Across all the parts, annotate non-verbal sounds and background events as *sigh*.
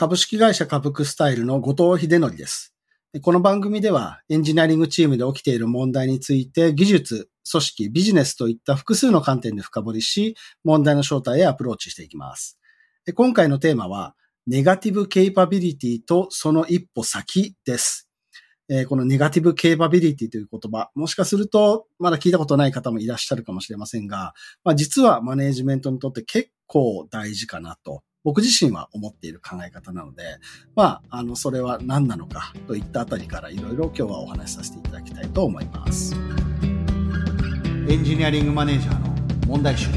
株式会社株クスタイルの後藤秀則です。この番組ではエンジニアリングチームで起きている問題について技術、組織、ビジネスといった複数の観点で深掘りし、問題の正体へアプローチしていきます。今回のテーマは、ネガティブケイパビリティとその一歩先です。このネガティブケイパビリティという言葉、もしかするとまだ聞いたことない方もいらっしゃるかもしれませんが、まあ、実はマネージメントにとって結構大事かなと僕自身は思っている考え方なので、まあ、あの、それは何なのかといったあたりからいろいろ今日はお話しさせていただきたいと思います。エンジニアリングマネージャーの問題集。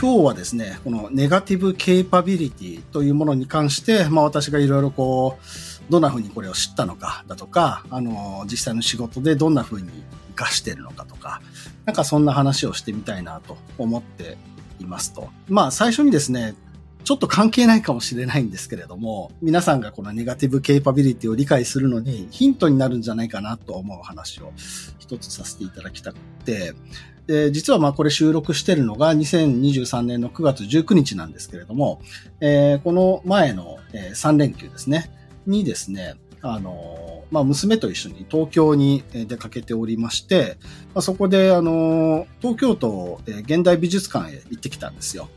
今日はですね、このネガティブケイパビリティというものに関して、まあ私がいろいろこう、どんな風にこれを知ったのかだとか、あの、実際の仕事でどんな風に活かしてるのかとか、なんかそんな話をしてみたいなと思っていますと。まあ最初にですね、ちょっと関係ないかもしれないんですけれども、皆さんがこのネガティブケイパビリティを理解するのにヒントになるんじゃないかなと思う話を一つさせていただきたくて、で実はまあこれ収録してるのが2023年の9月19日なんですけれども、えー、この前の3連休ですね、にですね、あの、まあ、娘と一緒に東京に出かけておりまして、まあ、そこで、あの、東京都現代美術館へ行ってきたんですよ。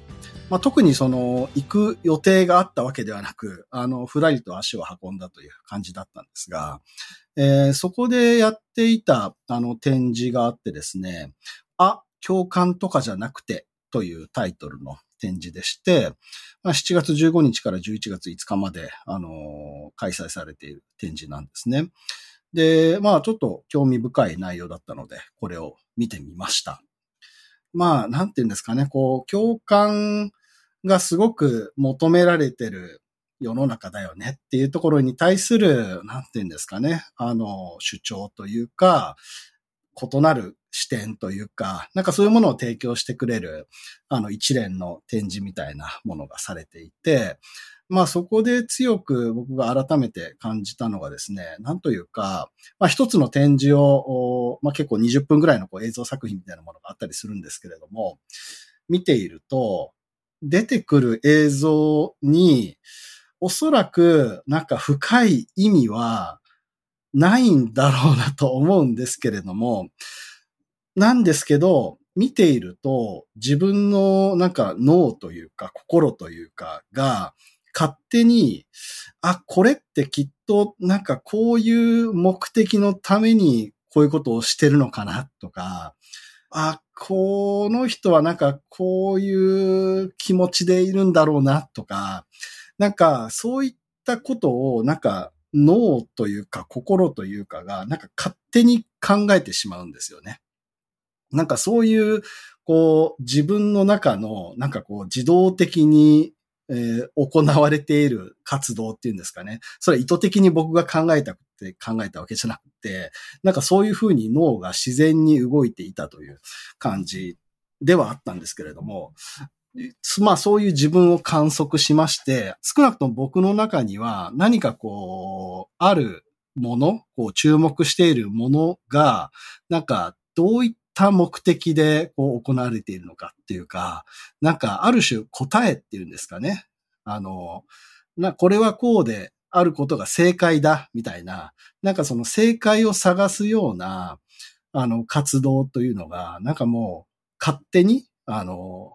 まあ、特にその、行く予定があったわけではなく、あの、ふらりと足を運んだという感じだったんですが、えー、そこでやっていた、あの、展示があってですね、あ、共感とかじゃなくてというタイトルの展示でして、まあ、7月15日から11月5日まで、あの、開催されている展示なんですね。で、まあちょっと興味深い内容だったので、これを見てみました。まあ、なんていうんですかね、こう、共感がすごく求められてる世の中だよねっていうところに対する、なんていうんですかね、あの、主張というか、異なる視点というか、なんかそういうものを提供してくれる、あの一連の展示みたいなものがされていて、まあそこで強く僕が改めて感じたのがですね、なんというか、まあ一つの展示を、まあ結構20分ぐらいのこう映像作品みたいなものがあったりするんですけれども、見ていると、出てくる映像に、おそらくなんか深い意味はないんだろうなと思うんですけれども、なんですけど、見ていると自分のなんか脳というか心というかが勝手に、あ、これってきっとなんかこういう目的のためにこういうことをしてるのかなとか、あ、この人はなんかこういう気持ちでいるんだろうなとか、なんかそういったことをなんか脳というか心というかが、なんか勝手に考えてしまうんですよね。なんかそういう、こう、自分の中の、なんかこう、自動的に、えー、行われている活動っていうんですかね。それは意図的に僕が考えたくて考えたわけじゃなくて、なんかそういうふうに脳が自然に動いていたという感じではあったんですけれども、まあそういう自分を観測しまして、少なくとも僕の中には何かこう、あるもの、こう注目しているものが、なんかどういった目的でこう行われているのかっていうか、なんかある種答えっていうんですかね。あの、な、これはこうであることが正解だみたいな、なんかその正解を探すような、あの活動というのが、なんかもう勝手に、あの、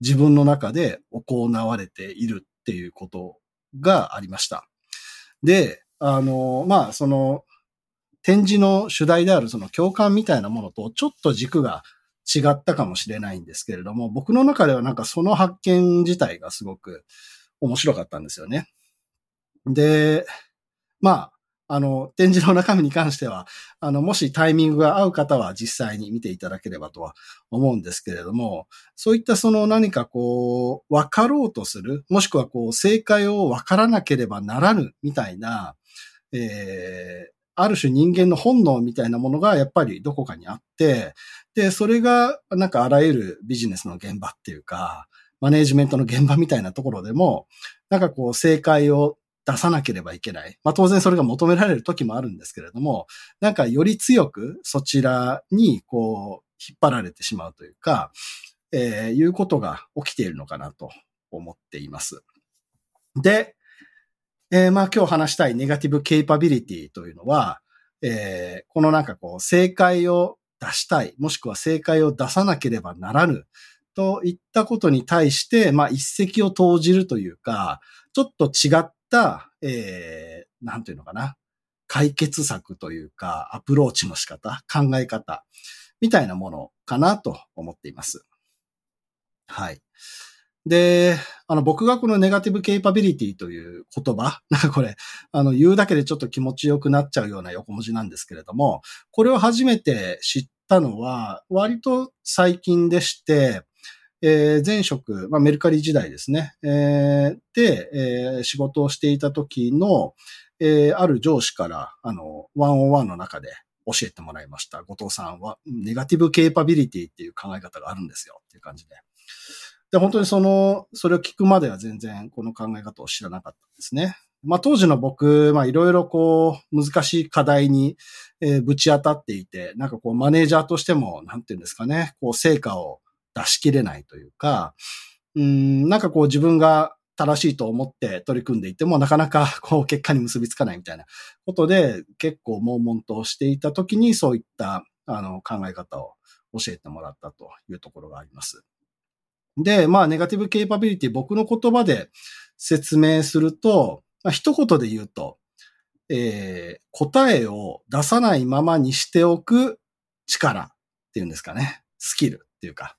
自分の中で行われているっていうことがありました。で、あの、まあ、その、展示の主題であるその共感みたいなものとちょっと軸が違ったかもしれないんですけれども、僕の中ではなんかその発見自体がすごく面白かったんですよね。で、まあ、あの、展示の中身に関しては、あの、もしタイミングが合う方は実際に見ていただければとは思うんですけれども、そういったその何かこう、分かろうとする、もしくはこう、正解を分からなければならぬみたいな、えー、ある種人間の本能みたいなものがやっぱりどこかにあって、で、それがなんかあらゆるビジネスの現場っていうか、マネージメントの現場みたいなところでも、なんかこう正解を出さなければいけない。まあ当然それが求められる時もあるんですけれども、なんかより強くそちらにこう引っ張られてしまうというか、えー、いうことが起きているのかなと思っています。で、えー、まあ今日話したいネガティブケイパビリティというのは、えー、このなんかこう正解を出したい、もしくは正解を出さなければならぬといったことに対して、まあ一石を投じるというか、ちょっと違った、たえー、なんていうのかな、解決策というか、アプローチの仕方、考え方、みたいなものかなと思っています。はい。で、あの、僕がこのネガティブケイパビリティという言葉、*laughs* なんかこれ、あの、言うだけでちょっと気持ちよくなっちゃうような横文字なんですけれども、これを初めて知ったのは、割と最近でして、えー、前職、まあ、メルカリ時代ですね、えー、で、えー、仕事をしていた時の、えー、ある上司から、あの、ワンオンワンの中で教えてもらいました。後藤さんは、ネガティブケーパビリティっていう考え方があるんですよっていう感じで。で、本当にその、それを聞くまでは全然この考え方を知らなかったんですね。まあ当時の僕、まあいろいろこう難しい課題に、えー、ぶち当たっていて、なんかこうマネージャーとしても、なんていうんですかね、こう成果を出し切れないというか、うん、なんかこう自分が正しいと思って取り組んでいても、なかなか *laughs* こう結果に結びつかないみたいなことで、結構悶々としていた時にそういったあの考え方を教えてもらったというところがあります。で、まあ、ネガティブケイパビリティ、僕の言葉で説明すると、まあ、一言で言うと、えー、答えを出さないままにしておく力っていうんですかね。スキルっていうか、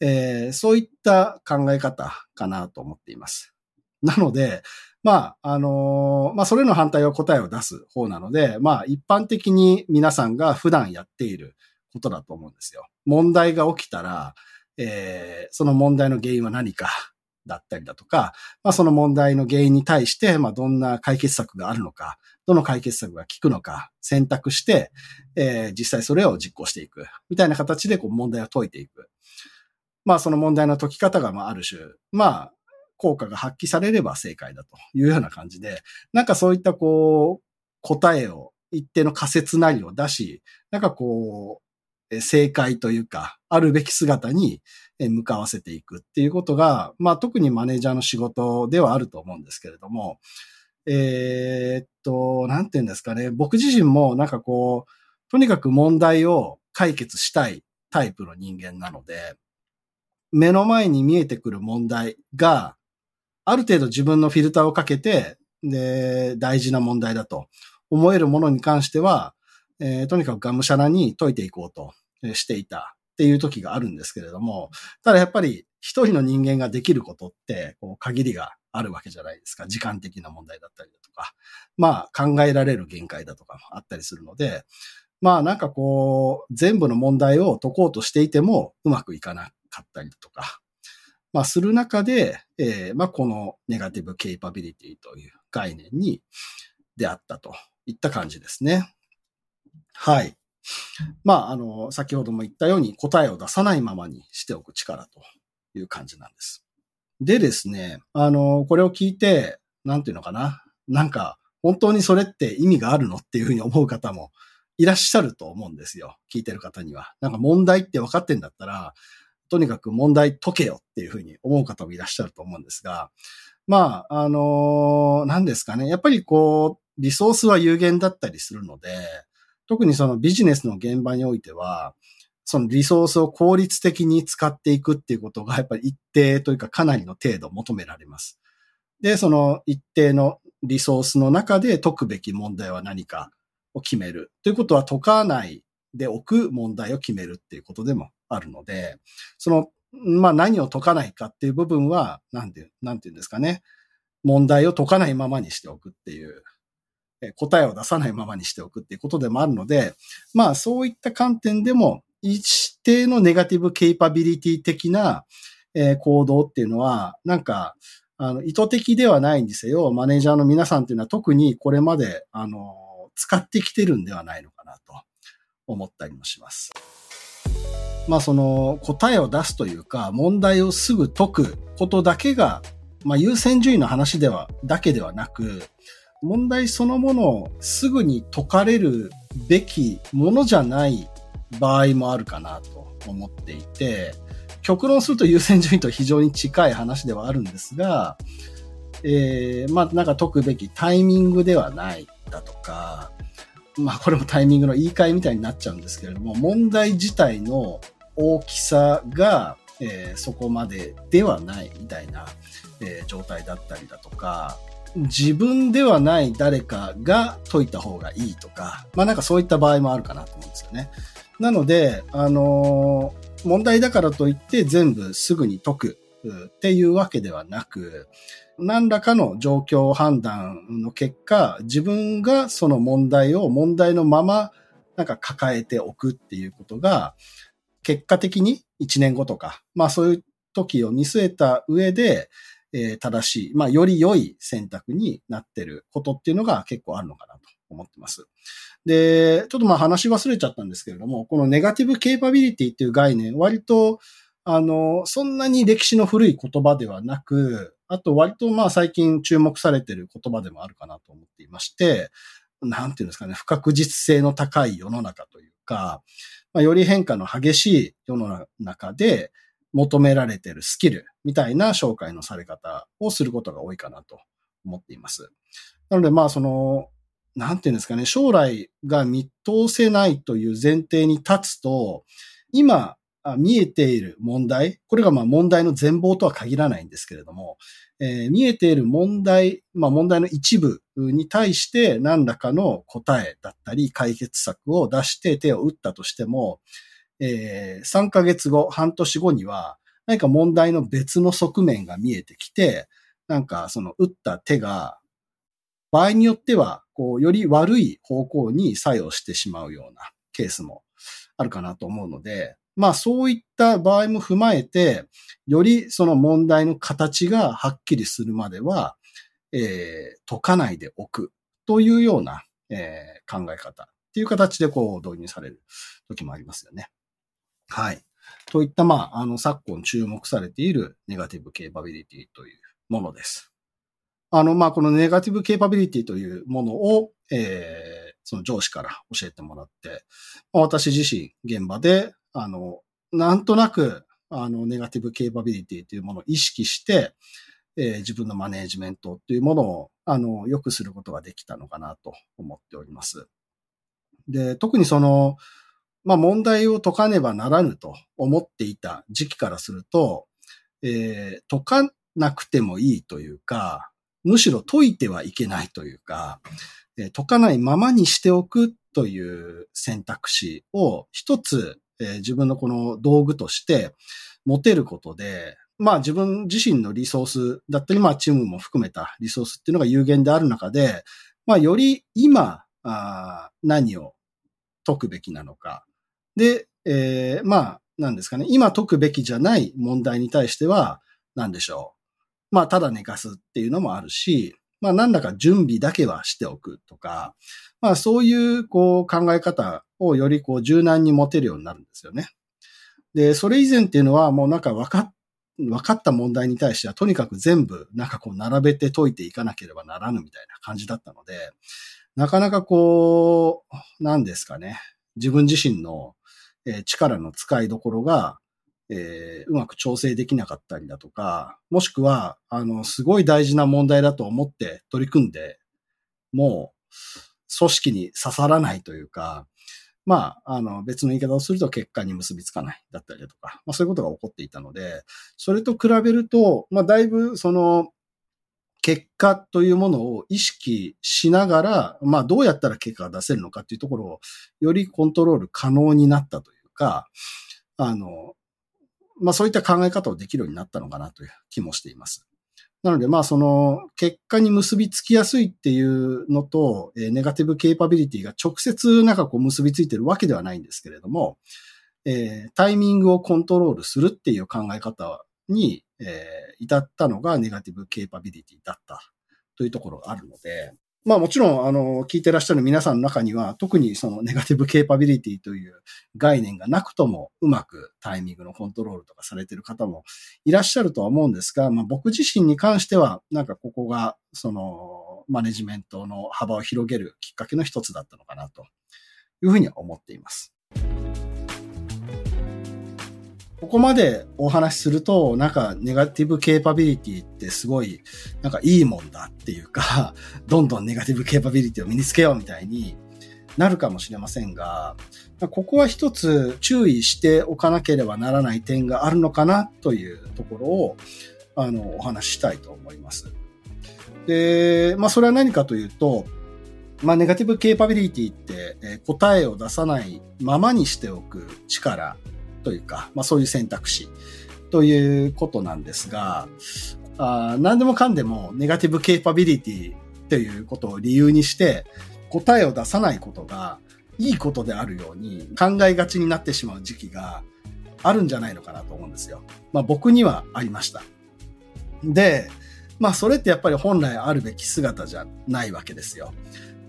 えー、そういった考え方かなと思っています。なので、まあ、あのー、まあ、それの反対は答えを出す方なので、まあ、一般的に皆さんが普段やっていることだと思うんですよ。問題が起きたら、えー、その問題の原因は何かだったりだとか、まあ、その問題の原因に対して、まあ、どんな解決策があるのか、どの解決策が効くのか選択して、えー、実際それを実行していく。みたいな形でこう問題を解いていく。まあその問題の解き方がまあある種、まあ効果が発揮されれば正解だというような感じで、なんかそういったこう答えを一定の仮説なりを出し、なんかこう正解というか、あるべき姿に向かわせていくっていうことが、まあ特にマネージャーの仕事ではあると思うんですけれども、えー、っと、なんて言うんですかね。僕自身もなんかこう、とにかく問題を解決したいタイプの人間なので、目の前に見えてくる問題が、ある程度自分のフィルターをかけて、で、大事な問題だと思えるものに関しては、えー、とにかくがむしゃらに解いていこうとしていたっていう時があるんですけれども、ただやっぱり一人の人間ができることって、こう限りがあるわけじゃないですか。時間的な問題だったりだとか、まあ考えられる限界だとかもあったりするので、まあなんかこう、全部の問題を解こうとしていてもうまくいかなかったりだとか、まあする中で、えー、まあこのネガティブケイパビリティという概念に出会ったといった感じですね。はい。まあ、あの、先ほども言ったように答えを出さないままにしておく力という感じなんです。でですね、あの、これを聞いて、なんていうのかな。なんか、本当にそれって意味があるのっていうふうに思う方もいらっしゃると思うんですよ。聞いてる方には。なんか問題って分かってんだったら、とにかく問題解けよっていうふうに思う方もいらっしゃると思うんですが、まあ、あの、何ですかね。やっぱりこう、リソースは有限だったりするので、特にそのビジネスの現場においては、そのリソースを効率的に使っていくっていうことがやっぱり一定というかかなりの程度求められます。で、その一定のリソースの中で解くべき問題は何かを決める。ということは解かないでおく問題を決めるっていうことでもあるので、その、まあ何を解かないかっていう部分は、なんて、なんていうんですかね。問題を解かないままにしておくっていう答えを出さないままにしておくっていうことでもあるので、まあそういった観点でも一定のネガティブケイパビリティ的な、えー、行動っていうのは、なんか、あの、意図的ではないんですよ。マネージャーの皆さんっていうのは特にこれまで、あの、使ってきてるんではないのかなと思ったりもします。まあその答えを出すというか、問題をすぐ解くことだけが、まあ優先順位の話では、だけではなく、問題そのものをすぐに解かれるべきものじゃない場合もあるかなと思っていて、極論すると優先順位と非常に近い話ではあるんですが、えー、まあなんか解くべきタイミングではないだとか、まあこれもタイミングの言い換えみたいになっちゃうんですけれども、問題自体の大きさが、えー、そこまでではないみたいな、えー、状態だったりだとか、自分ではない誰かが解いた方がいいとか、まあなんかそういった場合もあるかなと思うんですよね。なので、あのー、問題だからといって全部すぐに解くっていうわけではなく、何らかの状況判断の結果、自分がその問題を問題のままなんか抱えておくっていうことが、結果的に1年後とか、まあそういう時を見据えた上で、えー、正しい、まあより良い選択になってることっていうのが結構あるのかなと。思ってます。で、ちょっとまあ話忘れちゃったんですけれども、このネガティブケーパビリティっていう概念、割とあの、そんなに歴史の古い言葉ではなく、あと割とまあ最近注目されている言葉でもあるかなと思っていまして、なんていうんですかね、不確実性の高い世の中というか、まあ、より変化の激しい世の中で求められているスキルみたいな紹介のされ方をすることが多いかなと思っています。なのでまあその、なんていうんですかね、将来が見通せないという前提に立つと、今見えている問題、これがまあ問題の全貌とは限らないんですけれども、えー、見えている問題、まあ問題の一部に対して何らかの答えだったり解決策を出して手を打ったとしても、えー、3ヶ月後、半年後には何か問題の別の側面が見えてきて、なんかその打った手が場合によっては、こう、より悪い方向に作用してしまうようなケースもあるかなと思うので、まあそういった場合も踏まえて、よりその問題の形がはっきりするまでは、えー、解かないでおくというような、えー、考え方っていう形でこう導入される時もありますよね。はい。といった、まあ、あの、昨今注目されているネガティブケーパビリティというものです。あの、まあ、このネガティブケーパビリティというものを、えー、その上司から教えてもらって、私自身現場であの、なんとなく、あの、ネガティブケーパビリティというものを意識して、えー、自分のマネージメントっていうものを、あの、良くすることができたのかなと思っております。で、特にその、まあ、問題を解かねばならぬと思っていた時期からすると、えー、解かなくてもいいというか、むしろ解いてはいけないというか、解かないままにしておくという選択肢を一つえ、自分のこの道具として持てることで、まあ自分自身のリソースだったり、まあチームも含めたリソースっていうのが有限である中で、まあより今、あ何を解くべきなのか。で、えー、まあ、なんですかね。今解くべきじゃない問題に対しては、何でしょう。まあ、ただ寝かすっていうのもあるし、まあ、なんだか準備だけはしておくとか、まあ、そういう、こう、考え方をよりこう柔軟に持てるようになるんですよね。で、それ以前っていうのはもうなんか分かっ分かった問題に対してはとにかく全部なんかこう並べて解いていかなければならぬみたいな感じだったので、なかなかこう、何ですかね。自分自身の力の使いどころが、えー、うまく調整できなかったりだとか、もしくは、あの、すごい大事な問題だと思って取り組んで、もう、組織に刺さらないというか、まあ、あの、別の言い方をすると結果に結びつかないだったりだとか、まあそういうことが起こっていたので、それと比べると、まあだいぶその、結果というものを意識しながら、まあどうやったら結果が出せるのかっていうところを、よりコントロール可能になったというか、あの、まあそういった考え方をできるようになったのかなという気もしています。なので、まあ、その、結果に結びつきやすいっていうのと、えー、ネガティブケーパビリティが直接なんかこう結びついてるわけではないんですけれども、えー、タイミングをコントロールするっていう考え方に、えー、至ったのがネガティブケーパビリティだったというところがあるので、まあもちろん、あの、聞いてらっしゃる皆さんの中には、特にそのネガティブケーパビリティという概念がなくとも、うまくタイミングのコントロールとかされてる方もいらっしゃるとは思うんですが、まあ僕自身に関しては、なんかここが、その、マネジメントの幅を広げるきっかけの一つだったのかなというふうには思っています。ここまでお話しすると、なんかネガティブケーパビリティってすごい、なんかいいもんだっていうか、*laughs* どんどんネガティブケーパビリティを身につけようみたいになるかもしれませんが、ここは一つ注意しておかなければならない点があるのかなというところを、あの、お話ししたいと思います。で、まあそれは何かというと、まあネガティブケーパビリティって、答えを出さないままにしておく力というか、まあそういう選択肢ということなんですが、あ何でもかんでもネガティブケーパビリティということを理由にして答えを出さないことがいいことであるように考えがちになってしまう時期があるんじゃないのかなと思うんですよ。まあ僕にはありました。で、まあそれってやっぱり本来あるべき姿じゃないわけですよ。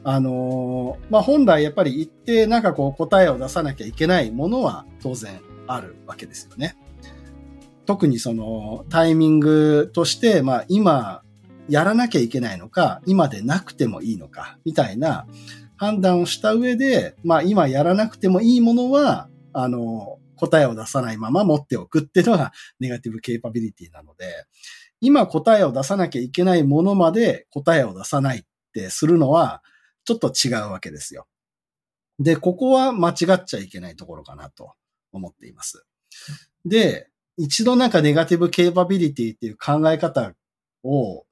あのー、まあ本来やっぱり一定なんかこう答えを出さなきゃいけないものは当然あるわけですよね。特にそのタイミングとして、まあ今やらなきゃいけないのか、今でなくてもいいのか、みたいな判断をした上で、まあ今やらなくてもいいものは、あの、答えを出さないまま持っておくっていうのがネガティブケーパビリティなので、今答えを出さなきゃいけないものまで答えを出さないってするのは、ちょっと違うわけですよ。で、ここは間違っちゃいけないところかなと思っています。で、一度なんかネガティブケーパビリティっていう考え方を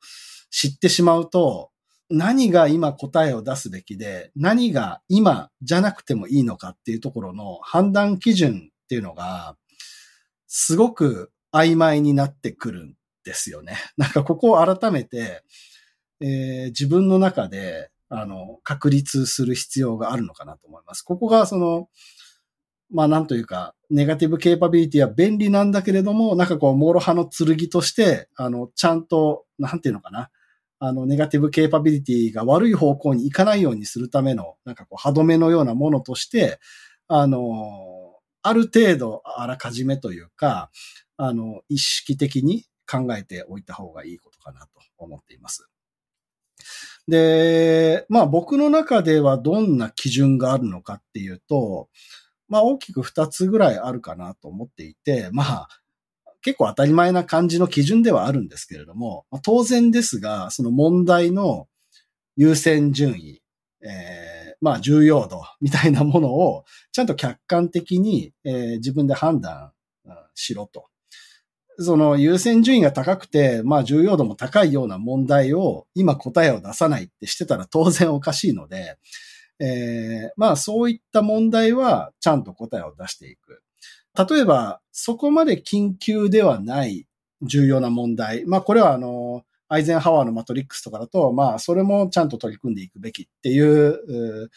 知ってしまうと、何が今答えを出すべきで、何が今じゃなくてもいいのかっていうところの判断基準っていうのが、すごく曖昧になってくるんですよね。*laughs* なんかここを改めて、えー、自分の中で、あの、確立する必要があるのかなと思います。ここがその、まあなんというか、ネガティブケーパビリティは便利なんだけれども、なんかこう、諸刃の剣として、あの、ちゃんと、なんていうのかな。あの、ネガティブケーパビリティが悪い方向に行かないようにするための、なんかこう、歯止めのようなものとして、あの、ある程度、あらかじめというか、あの、意識的に考えておいた方がいいことかなと思っています。で、まあ僕の中ではどんな基準があるのかっていうと、まあ大きく二つぐらいあるかなと思っていて、まあ結構当たり前な感じの基準ではあるんですけれども、まあ、当然ですが、その問題の優先順位、えー、まあ重要度みたいなものをちゃんと客観的に、えー、自分で判断しろと。その優先順位が高くて、まあ重要度も高いような問題を今答えを出さないってしてたら当然おかしいので、えー、まあそういった問題はちゃんと答えを出していく。例えば、そこまで緊急ではない重要な問題。まあこれはあの、アイゼンハワーのマトリックスとかだと、まあそれもちゃんと取り組んでいくべきっていう、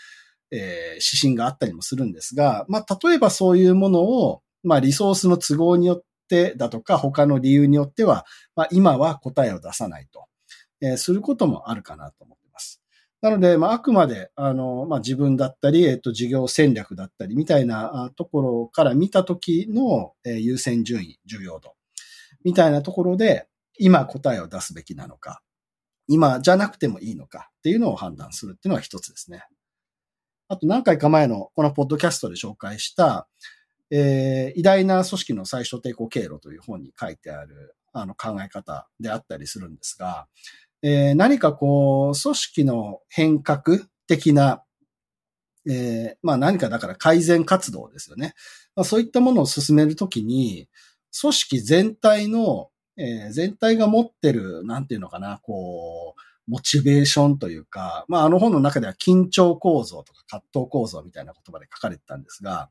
えー、指針があったりもするんですが、まあ例えばそういうものを、まあリソースの都合によってだとか他の理由によっては、まあ今は答えを出さないと、えー、することもあるかなと思って。なので、まあ、あくまで、あの、まあ、自分だったり、えっと、事業戦略だったり、みたいなところから見たときの、え、優先順位、重要度、みたいなところで、今答えを出すべきなのか、今じゃなくてもいいのかっていうのを判断するっていうのは一つですね。あと何回か前のこのポッドキャストで紹介した、えー、偉大な組織の最小抵抗経路という本に書いてあるあの考え方であったりするんですが、えー、何かこう、組織の変革的な、えー、まあ何かだから改善活動ですよね。まあ、そういったものを進めるときに、組織全体の、えー、全体が持ってる、なんていうのかな、こう、モチベーションというか、まああの本の中では緊張構造とか葛藤構造みたいな言葉で書かれてたんですが、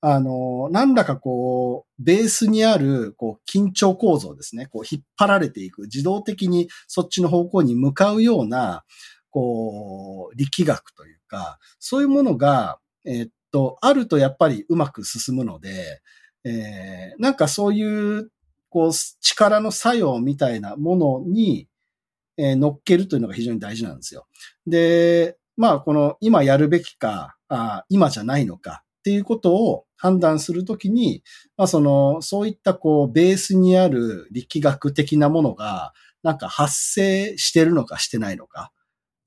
あの、なんだかこう、ベースにある、こう、緊張構造ですね。こう、引っ張られていく、自動的にそっちの方向に向かうような、こう、力学というか、そういうものが、え、っと、あるとやっぱりうまく進むので、えー、なんかそういう、こう、力の作用みたいなものに、えー、乗っけるというのが非常に大事なんですよ。で、まあ、この今やるべきか、あ今じゃないのかっていうことを判断するときに、まあその、そういったこう、ベースにある力学的なものが、なんか発生してるのかしてないのか、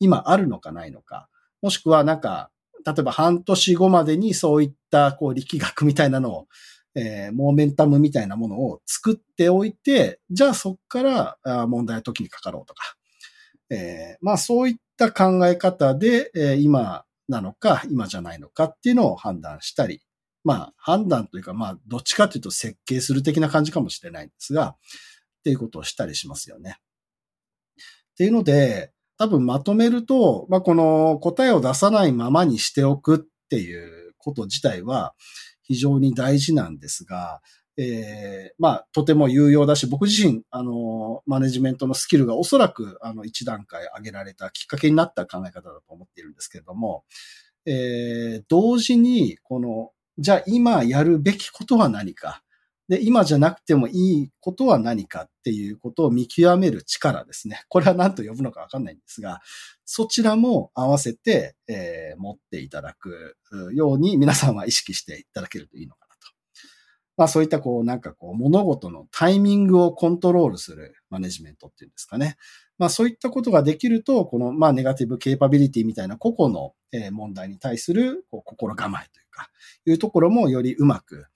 今あるのかないのか、もしくはなんか、例えば半年後までにそういったこう力学みたいなのを、えー、モーメンタムみたいなものを作っておいて、じゃあそこから問題は時にかかろうとか、えー、まあそういった考え方で、えー、今なのか、今じゃないのかっていうのを判断したり、まあ判断というか、まあどっちかというと設計する的な感じかもしれないんですが、っていうことをしたりしますよね。っていうので、多分まとめると、まあこの答えを出さないままにしておくっていうこと自体は非常に大事なんですが、えー、まあ、とても有用だし、僕自身、あの、マネジメントのスキルがおそらく、あの、一段階上げられたきっかけになった考え方だと思っているんですけれども、えー、同時に、この、じゃあ今やるべきことは何か、で、今じゃなくてもいいことは何かっていうことを見極める力ですね。これは何と呼ぶのかわかんないんですが、そちらも合わせて、えー、持っていただくように皆さんは意識していただけるといいのかな。まあそういったこうなんかこう物事のタイミングをコントロールするマネジメントっていうんですかね。まあそういったことができると、このまあネガティブケーパビリティみたいな個々の問題に対するこう心構えというか、いうところもよりうまく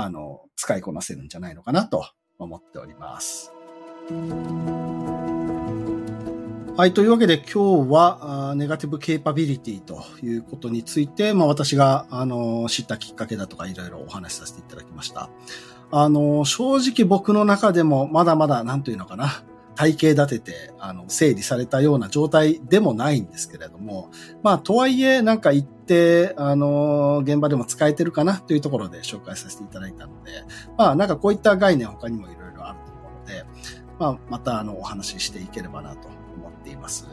あの、使いこなせるんじゃないのかなと思っております。はい。というわけで今日は、ネガティブケーパビリティということについて、まあ私が、あの、知ったきっかけだとかいろいろお話しさせていただきました。あの、正直僕の中でもまだまだ、なんというのかな。体系立てて、あの、整理されたような状態でもないんですけれども、まあ、とはいえ、なんか一定、あの、現場でも使えてるかなというところで紹介させていただいたので、まあ、なんかこういった概念他にもいろいろあると思うので、まあ、また、あの、お話ししていければなとています。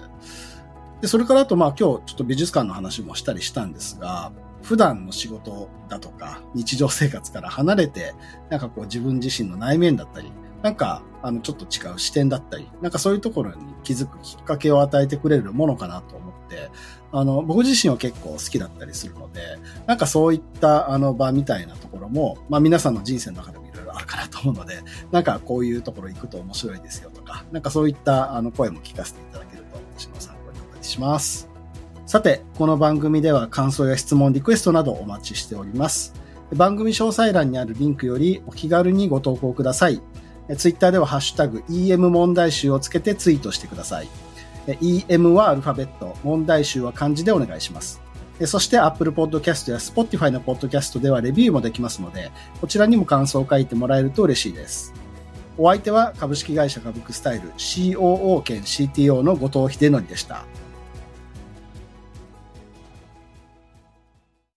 で、それからあと、まあ、今日ちょっと美術館の話もしたりしたんですが、普段の仕事だとか、日常生活から離れて、なんかこう自分自身の内面だったり、なんか、あの、ちょっと違う視点だったり、なんかそういうところに気づくきっかけを与えてくれるものかなと思って、あの、僕自身は結構好きだったりするので、なんかそういったあの場みたいなところも、まあ皆さんの人生の中でもいろいろあるかなと思うので、なんかこういうところ行くと面白いですよとか、なんかそういったあの声も聞かせてします。さて、この番組では感想や質問、リクエストなどお待ちしております。番組詳細欄にあるリンクよりお気軽にご投稿ください。ツイッターではハッシュタグ EM 問題集をつけてツイートしてください。EM はアルファベット、問題集は漢字でお願いします。そして Apple Podcast や Spotify の Podcast ではレビューもできますので、こちらにも感想を書いてもらえると嬉しいです。お相手は株式会社株クスタイル COO 兼 CTO の後藤秀則でした。